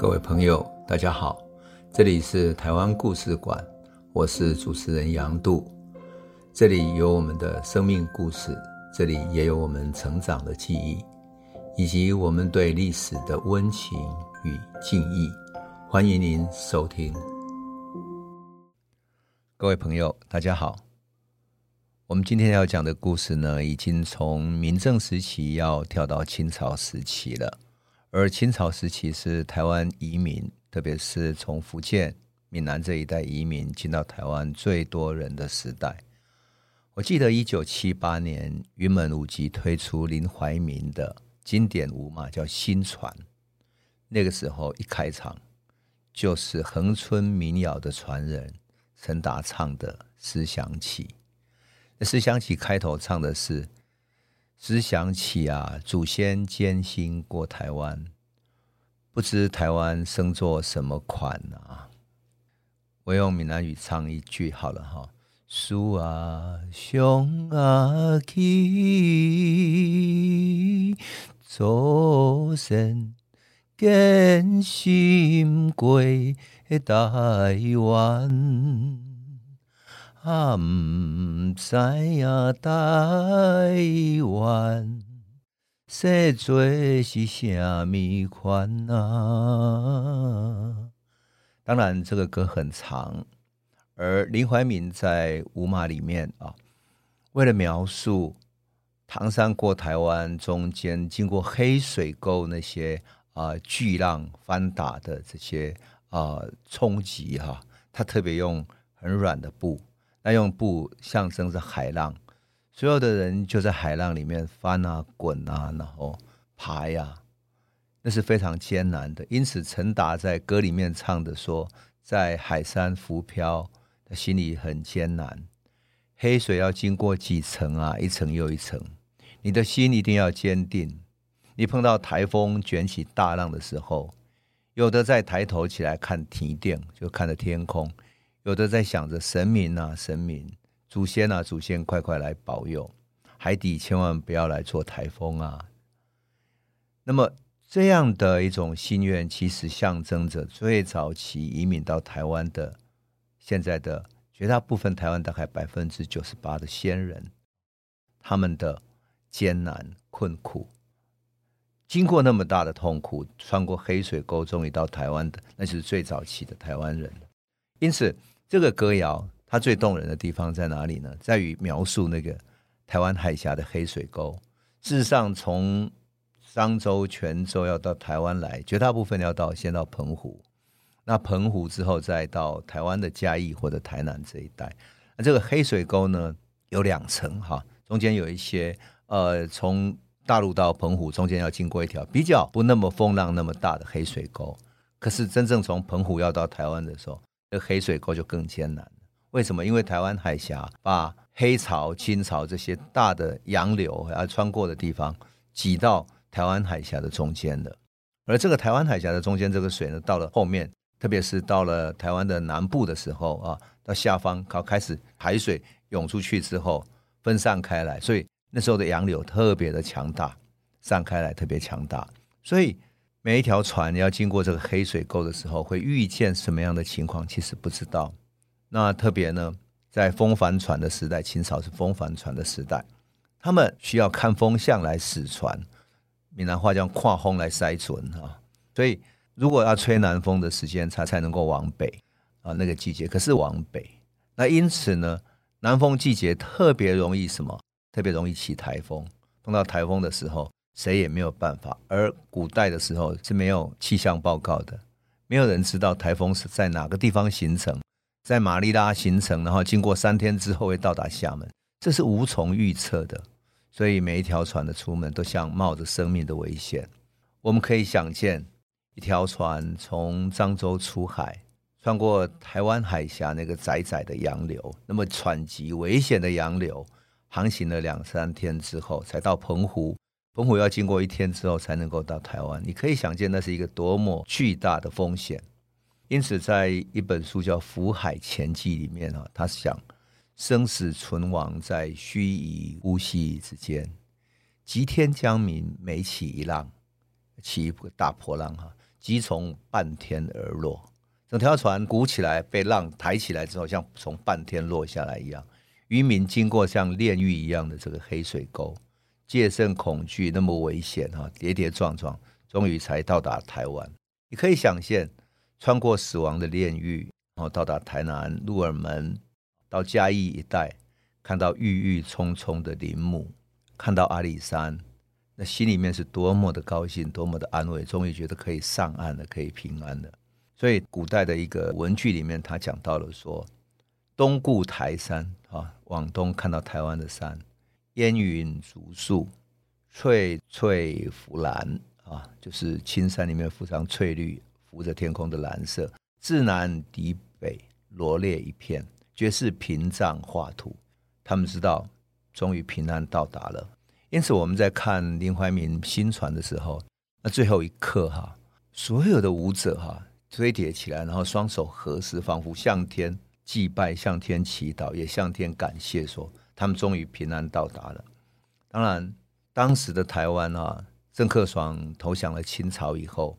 各位朋友，大家好，这里是台湾故事馆，我是主持人杨度，这里有我们的生命故事，这里也有我们成长的记忆，以及我们对历史的温情与敬意。欢迎您收听。各位朋友，大家好，我们今天要讲的故事呢，已经从明政时期要跳到清朝时期了。而清朝时期是台湾移民，特别是从福建、闽南这一带移民进到台湾最多人的时代。我记得一九七八年，云门舞集推出林怀民的经典舞码，叫《新传》。那个时候一开场，就是恒春民谣的传人陈达唱的《思想起》。《思想起》开头唱的是。只想起啊，祖先艰辛过台湾，不知台湾生作什么款啊？我用闽南语唱一句好了哈。树啊，上啊去，祖先艰辛过台湾。啊，唔知呀，台湾生做是啥物款啊？当然，这个歌很长，而林怀民在舞马里面啊，为了描述唐山过台湾中间经过黑水沟那些啊巨浪翻打的这些啊冲击哈，他特别用很软的布。那用布象征着海浪，所有的人就在海浪里面翻啊滚啊，然后爬呀、那是非常艰难的。因此，陈达在歌里面唱的说，在海山浮漂，他心里很艰难。黑水要经过几层啊，一层又一层，你的心一定要坚定。你碰到台风卷起大浪的时候，有的在抬头起来看天电，就看着天空。有的在想着神明啊，神明、祖先啊，祖先快快来保佑，海底千万不要来做台风啊。那么这样的一种心愿，其实象征着最早期移民到台湾的现在的绝大部分台湾大概百分之九十八的先人，他们的艰难困苦，经过那么大的痛苦，穿过黑水沟，终于到台湾的，那就是最早期的台湾人。因此，这个歌谣它最动人的地方在哪里呢？在于描述那个台湾海峡的黑水沟。事实上，从漳州、泉州要到台湾来，绝大部分要到先到澎湖，那澎湖之后再到台湾的嘉义或者台南这一带。那这个黑水沟呢，有两层哈，中间有一些呃，从大陆到澎湖中间要经过一条比较不那么风浪那么大的黑水沟。可是真正从澎湖要到台湾的时候，这黑水沟就更艰难了。为什么？因为台湾海峡把黑潮、清潮这些大的洋流要穿过的地方挤到台湾海峡的中间了。而这个台湾海峡的中间这个水呢，到了后面，特别是到了台湾的南部的时候啊，到下方靠开始海水涌出去之后分散开来，所以那时候的洋流特别的强大，散开来特别强大，所以。每一条船要经过这个黑水沟的时候，会遇见什么样的情况？其实不知道。那特别呢，在风帆船的时代，清朝是风帆船的时代，他们需要看风向来驶船，闽南话叫跨风来筛船啊。所以，如果要吹南风的时间，才才能够往北啊，那个季节可是往北。那因此呢，南风季节特别容易什么？特别容易起台风。碰到台风的时候。谁也没有办法，而古代的时候是没有气象报告的，没有人知道台风是在哪个地方形成，在马尼拉形成，然后经过三天之后会到达厦门，这是无从预测的。所以每一条船的出门都像冒着生命的危险。我们可以想见，一条船从漳州出海，穿过台湾海峡那个窄窄的洋流，那么湍急危险的洋流，航行了两三天之后，才到澎湖。澎湖要经过一天之后才能够到台湾，你可以想见那是一个多么巨大的风险。因此，在一本书叫《浮海前记》里面啊，他想生死存亡在须臾呼吸之间，急天将明每起一浪，起一个大波浪哈，即从半天而落。整条船鼓起来，被浪抬起来之后，像从半天落下来一样。渔民经过像炼狱一样的这个黑水沟，戒慎恐惧，那么危险哈，跌跌撞撞，终于才到达台湾。你可以想象，穿过死亡的炼狱，然后到达台南鹿耳门，到嘉义一带，看到郁郁葱葱的林木，看到阿里山，那心里面是多么的高兴，多么的安慰，终于觉得可以上岸了，可以平安了。所以，古代的一个文句里面，他讲到了说：“东顾台山啊，往东看到台湾的山，烟云竹树，翠翠浮蓝啊，就是青山里面浮上翠绿，浮着天空的蓝色。自南抵北，罗列一片，绝世屏障画图。他们知道，终于平安到达了。因此，我们在看林怀民新传的时候，那最后一刻哈，所有的舞者哈。堆叠起来，然后双手合十，仿佛向天祭拜、向天祈祷，也向天感谢，说他们终于平安到达了。当然，当时的台湾啊，郑克爽投降了清朝以后，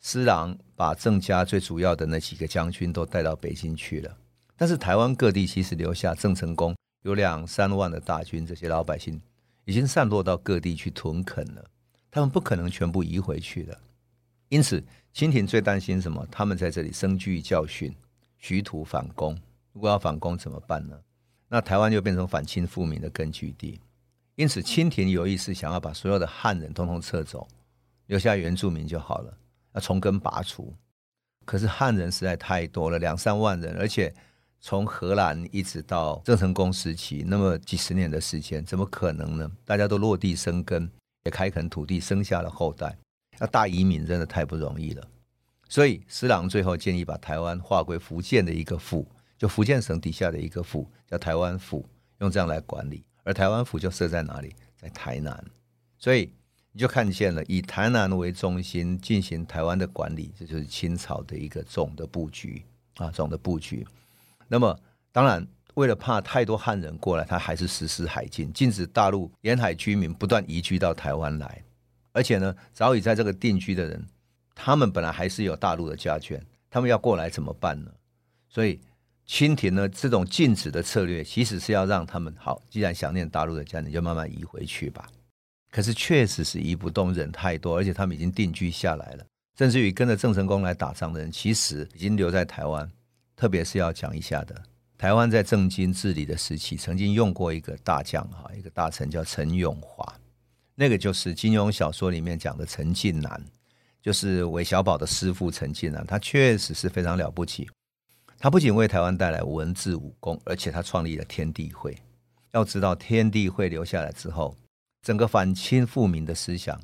施琅把郑家最主要的那几个将军都带到北京去了。但是台湾各地其实留下郑成功有两三万的大军，这些老百姓已经散落到各地去屯垦了，他们不可能全部移回去的。因此，清廷最担心什么？他们在这里深具教训，徐图反攻。如果要反攻怎么办呢？那台湾就变成反清复明的根据地。因此，清廷有意思想要把所有的汉人通通撤走，留下原住民就好了，要从根拔除。可是汉人实在太多了，两三万人，而且从荷兰一直到郑成功时期，那么几十年的时间，怎么可能呢？大家都落地生根，也开垦土地，生下了后代。要大移民真的太不容易了，所以施琅最后建议把台湾划归福建的一个府，就福建省底下的一个府，叫台湾府，用这样来管理。而台湾府就设在哪里？在台南，所以你就看见了以台南为中心进行台湾的管理，这就是清朝的一个总的布局啊，总的布局。那么当然，为了怕太多汉人过来，他还是实施海禁，禁止大陆沿海居民不断移居到台湾来。而且呢，早已在这个定居的人，他们本来还是有大陆的家眷，他们要过来怎么办呢？所以清廷呢，这种禁止的策略，其实是要让他们好，既然想念大陆的家，你就慢慢移回去吧。可是确实是移不动，人太多，而且他们已经定居下来了，甚至于跟着郑成功来打仗的人，其实已经留在台湾。特别是要讲一下的，台湾在郑经治理的时期，曾经用过一个大将哈，一个大臣叫陈永华。那个就是金庸小说里面讲的陈近南，就是韦小宝的师傅陈近南，他确实是非常了不起。他不仅为台湾带来文治武功，而且他创立了天地会。要知道，天地会留下来之后，整个反清复明的思想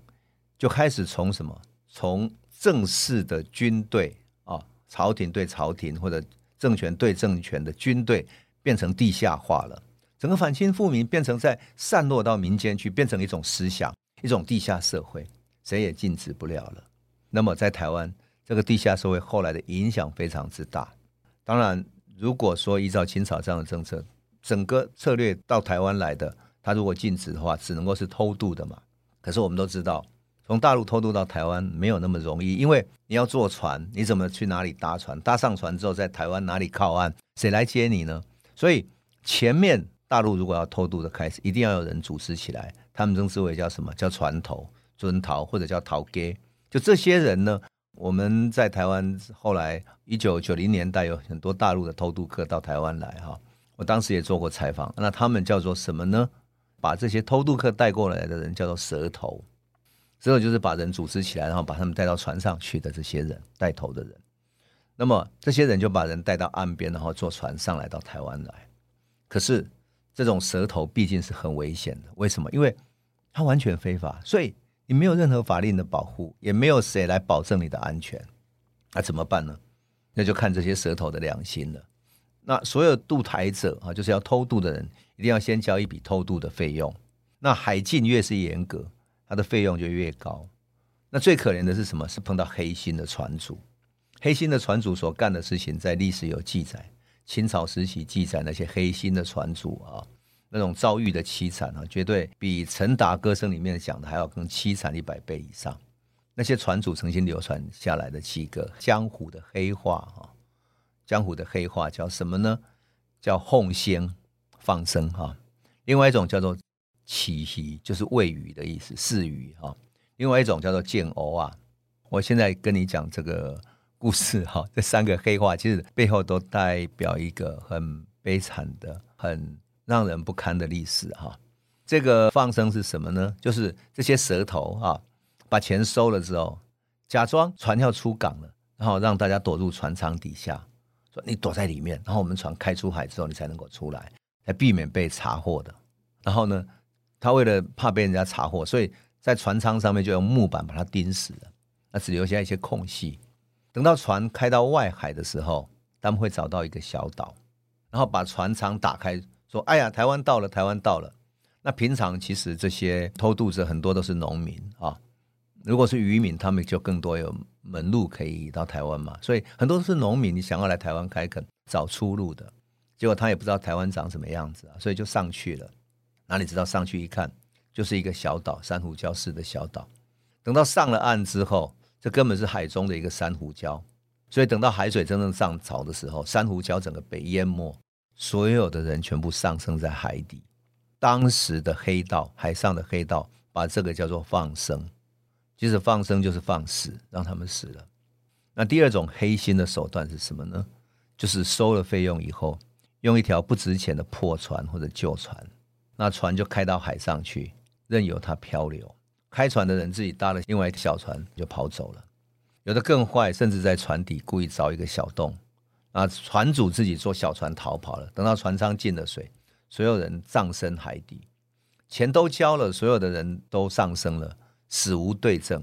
就开始从什么？从正式的军队啊，朝廷对朝廷或者政权对政权的军队，变成地下化了。整个反清复明变成在散落到民间去，变成一种思想，一种地下社会，谁也禁止不了了。那么在台湾，这个地下社会后来的影响非常之大。当然，如果说依照清朝这样的政策，整个策略到台湾来的，他如果禁止的话，只能够是偷渡的嘛。可是我们都知道，从大陆偷渡到台湾没有那么容易，因为你要坐船，你怎么去哪里搭船？搭上船之后，在台湾哪里靠岸？谁来接你呢？所以前面。大陆如果要偷渡的开始，一定要有人组织起来，他们称之为叫什么？叫船头、尊逃或者叫头家。就这些人呢，我们在台湾后来一九九零年代有很多大陆的偷渡客到台湾来哈，我当时也做过采访。那他们叫做什么呢？把这些偷渡客带过来的人叫做蛇头，蛇头就是把人组织起来，然后把他们带到船上去的这些人，带头的人。那么这些人就把人带到岸边，然后坐船上来到台湾来。可是。这种蛇头毕竟是很危险的，为什么？因为它完全非法，所以你没有任何法令的保护，也没有谁来保证你的安全，那怎么办呢？那就看这些舌头的良心了。那所有渡台者啊，就是要偷渡的人，一定要先交一笔偷渡的费用。那海禁越是严格，它的费用就越高。那最可怜的是什么？是碰到黑心的船主，黑心的船主所干的事情，在历史有记载。清朝时期记载那些黑心的船主啊，那种遭遇的凄惨啊，绝对比陈达歌声里面讲的还要更凄惨一百倍以上。那些船主曾经流传下来的七个江湖的黑话哈，江湖的黑话叫什么呢？叫凤仙放生哈。另外一种叫做起鱼，就是喂鱼的意思，饲鱼哈。另外一种叫做见甌啊。我现在跟你讲这个故事哈，这三个黑话其实背后都代表一个很悲惨的、很让人不堪的历史哈。这个放生是什么呢？就是这些蛇头啊，把钱收了之后，假装船要出港了，然后让大家躲入船舱底下，说你躲在里面，然后我们船开出海之后，你才能够出来，来避免被查获的。然后呢，他为了怕被人家查获，所以在船舱上面就用木板把它钉死了，那只留下一些空隙。等到船开到外海的时候，他们会找到一个小岛，然后把船舱打开，说：“哎呀，台湾到了，台湾到了。”那平常其实这些偷渡者很多都是农民啊，如果是渔民，他们就更多有门路可以到台湾嘛。所以很多都是农民，你想要来台湾开垦找出路的，结果他也不知道台湾长什么样子啊，所以就上去了。哪里知道上去一看，就是一个小岛，珊瑚礁式的小岛。等到上了岸之后，这根本是海中的一个珊瑚礁，所以等到海水真正上潮的时候，珊瑚礁整个被淹没，所有的人全部丧生在海底。当时的黑道，海上的黑道，把这个叫做放生。其实放生就是放死，让他们死了。那第二种黑心的手段是什么呢？就是收了费用以后，用一条不值钱的破船或者旧船，那船就开到海上去，任由它漂流。开船的人自己搭了另外一条小船就跑走了。有的更坏，甚至在船底故意凿一个小洞，啊，船主自己坐小船逃跑了。等到船舱进了水。所有人葬身海底，钱都交了，所有的人都丧生了，死无对证，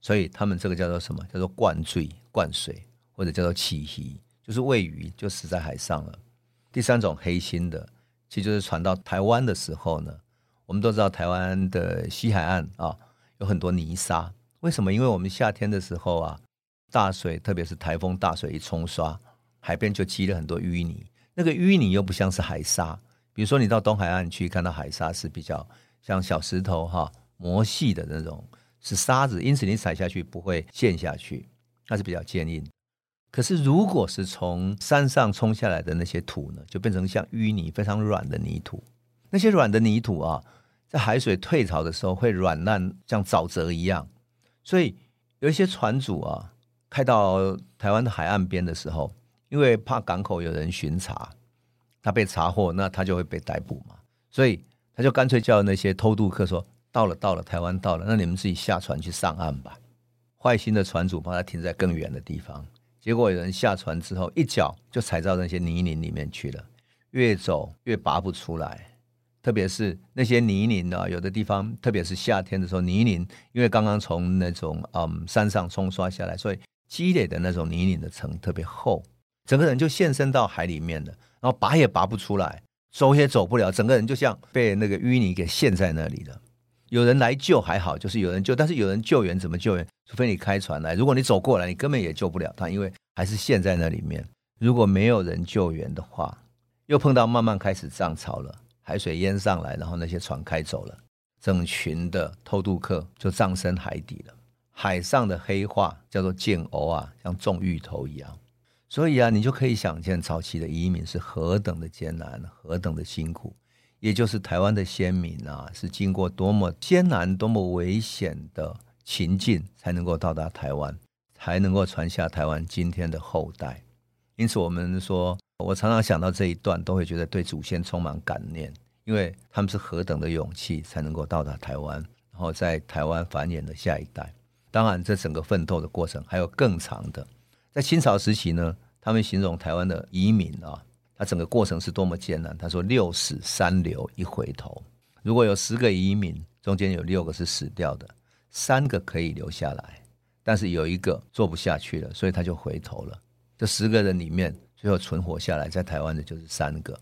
所以他们这个叫做什么？叫做灌醉、灌水，或者叫做起鱼，就是喂鱼就死在海上了。第三种黑心的，其实就是传到台湾的时候呢，我们都知道台湾的西海岸啊有很多泥沙，为什么？因为我们夏天的时候啊，大水，特别是台风大水一冲刷，海边就积了很多淤泥，那个淤泥又不像是海沙。比如说，你到东海岸去看到海沙是比较像小石头哈磨细的那种，是沙子，因此你踩下去不会陷下去，那是比较坚硬。可是如果是从山上冲下来的那些土呢，就变成像淤泥，非常软的泥土。那些软的泥土啊，在海水退潮的时候会软烂，像沼泽一样。所以有一些船主啊，开到台湾的海岸边的时候，因为怕港口有人巡查。他被查获，那他就会被逮捕嘛，所以他就干脆叫那些偷渡客说：“到了，到了，台湾到了，那你们自己下船去上岸吧。”坏心的船主把他停在更远的地方，结果有人下船之后，一脚就踩到那些泥泞里面去了，越走越拔不出来。特别是那些泥泞啊，有的地方，特别是夏天的时候，泥泞因为刚刚从那种嗯山上冲刷下来，所以积累的那种泥泞的层特别厚，整个人就现身到海里面了。然后拔也拔不出来，走也走不了，整个人就像被那个淤泥给陷在那里了。有人来救还好，就是有人救，但是有人救援怎么救援？除非你开船来，如果你走过来，你根本也救不了他，因为还是陷在那里面。如果没有人救援的话，又碰到慢慢开始涨潮了，海水淹上来，然后那些船开走了，整群的偷渡客就葬身海底了。海上的黑话叫做“见甌”啊，像种芋头一样。所以啊，你就可以想见早期的移民是何等的艰难，何等的辛苦。也就是台湾的先民啊，是经过多么艰难、多么危险的情境，才能够到达台湾，才能够传下台湾今天的后代。因此，我们说，我常常想到这一段，都会觉得对祖先充满感念，因为他们是何等的勇气，才能够到达台湾，然后在台湾繁衍的下一代。当然，这整个奋斗的过程还有更长的。在清朝时期呢，他们形容台湾的移民啊，他整个过程是多么艰难。他说：“六死三留一回头。如果有十个移民，中间有六个是死掉的，三个可以留下来，但是有一个做不下去了，所以他就回头了。这十个人里面，最后存活下来在台湾的就是三个。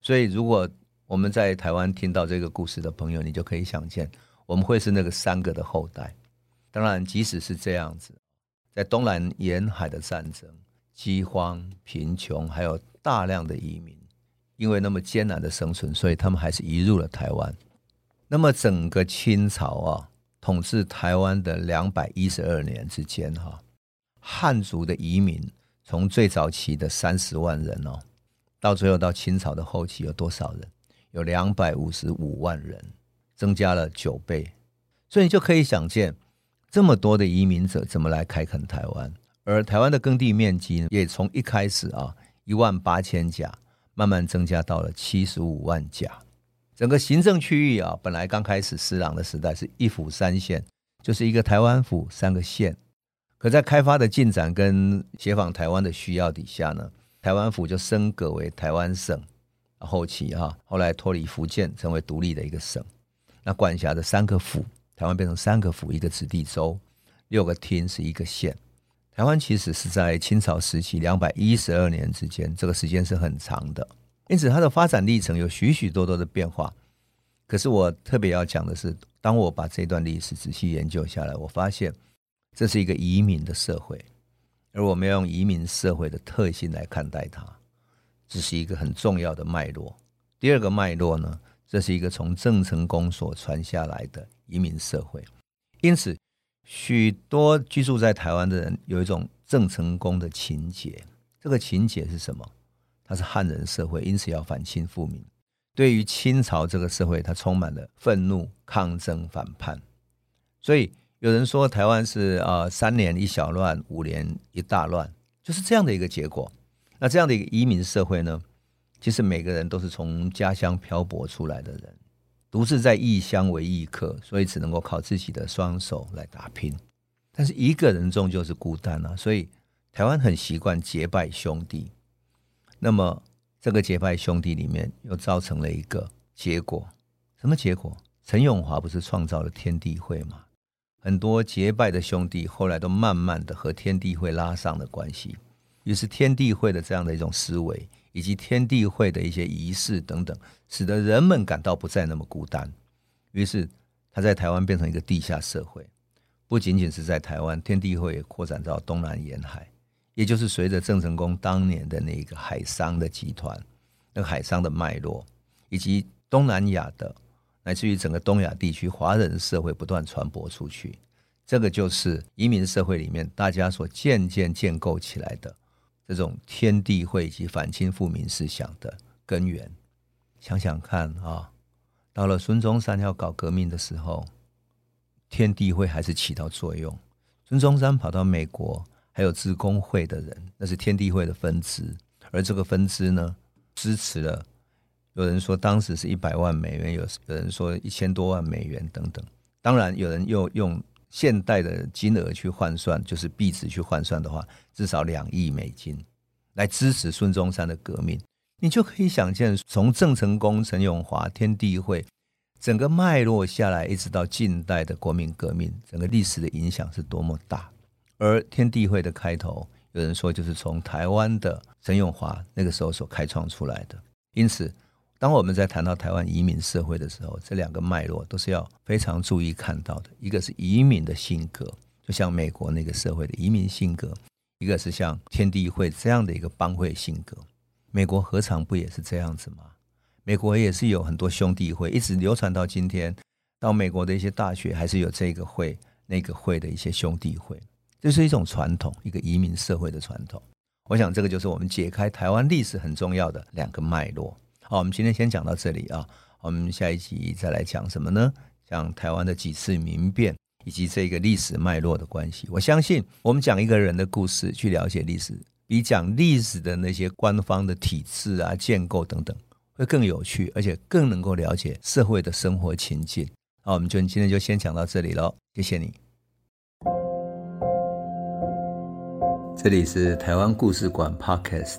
所以，如果我们在台湾听到这个故事的朋友，你就可以想见，我们会是那个三个的后代。当然，即使是这样子。”在东南沿海的战争、饥荒、贫穷，还有大量的移民，因为那么艰难的生存，所以他们还是移入了台湾。那么整个清朝啊，统治台湾的两百一十二年之间，哈，汉族的移民从最早期的三十万人哦，到最后到清朝的后期有多少人？有两百五十五万人，增加了九倍。所以你就可以想见，这么多的移民者怎么来开垦台湾，而台湾的耕地面积也从一开始啊一万八千甲，慢慢增加到了七十五万甲。整个行政区域啊，本来刚开始施琅的时代是一府三县，就是一个台湾府三个县。可在开发的进展跟协防台湾的需要底下呢，台湾府就升格为台湾省。后期哈，后来脱离福建，成为独立的一个省。那管辖的三个府，台湾变成三个府，一个子弟州，六个厅是一个县。台湾其实是在清朝时期两百一十二年之间，这个时间是很长的。因此，它的发展历程有许许多多的变化。可是，我特别要讲的是，当我把这段历史仔细研究下来，我发现这是一个移民的社会，而我们要用移民社会的特性来看待它，这是一个很重要的脉络。第二个脉络呢，这是一个从郑成功所传下来的移民社会。因此，许多居住在台湾的人有一种郑成功的情结。这个情结是什么？他是汉人社会，因此要反清复明。对于清朝这个社会，他充满了愤怒、抗争、反叛。所以有人说，台湾是啊，三年一小乱，五年一大乱，就是这样的一个结果。那这样的一个移民社会呢，其实每个人都是从家乡漂泊出来的人，独自在异乡为异客，所以只能够靠自己的双手来打拼。但是一个人终究是孤单啊，所以台湾很习惯结拜兄弟。那么，这个结拜兄弟里面又造成了一个结果，什么结果？陈永华不是创造了天地会吗？很多结拜的兄弟后来都慢慢的和天地会拉上了关系，于是天地会的这样的一种思维，以及天地会的一些仪式等等，使得人们感到不再那么孤单。于是，他在台湾变成一个地下社会，不仅仅是在台湾，天地会也扩展到东南沿海。也就是随着郑成功当年的那个海商的集团，那个海商的脉络，以及东南亚的，乃至于整个东亚地区华人社会不断传播出去，这个就是移民社会里面大家所渐渐建构起来的这种天地会以及反清复明思想的根源。想想看啊，到了孙中山要搞革命的时候，天地会还是起到作用。孙中山跑到美国。还有自工会的人，那是天地会的分支，而这个分支呢，支持了。有人说当时是一百万美元，有有人说一千多万美元等等。当然，有人又用现代的金额去换算，就是币值去换算的话，至少两亿美金来支持孙中山的革命。你就可以想见，从郑成功、陈永华、天地会整个脉络下来，一直到近代的国民革命，整个历史的影响是多么大。而天地会的开头，有人说就是从台湾的陈永华那个时候所开创出来的。因此，当我们在谈到台湾移民社会的时候，这两个脉络都是要非常注意看到的。一个是移民的性格，就像美国那个社会的移民性格；一个是像天地会这样的一个帮会性格。美国何尝不也是这样子吗？美国也是有很多兄弟会，一直流传到今天。到美国的一些大学还是有这个会、那个会的一些兄弟会。这是一种传统，一个移民社会的传统。我想，这个就是我们解开台湾历史很重要的两个脉络。好，我们今天先讲到这里啊。我们下一集再来讲什么呢？讲台湾的几次民变以及这个历史脉络的关系。我相信，我们讲一个人的故事去了解历史，比讲历史的那些官方的体制啊、建构等等会更有趣，而且更能够了解社会的生活情境。好，我们就今天就先讲到这里喽。谢谢你。这里是台湾故事馆 Podcast，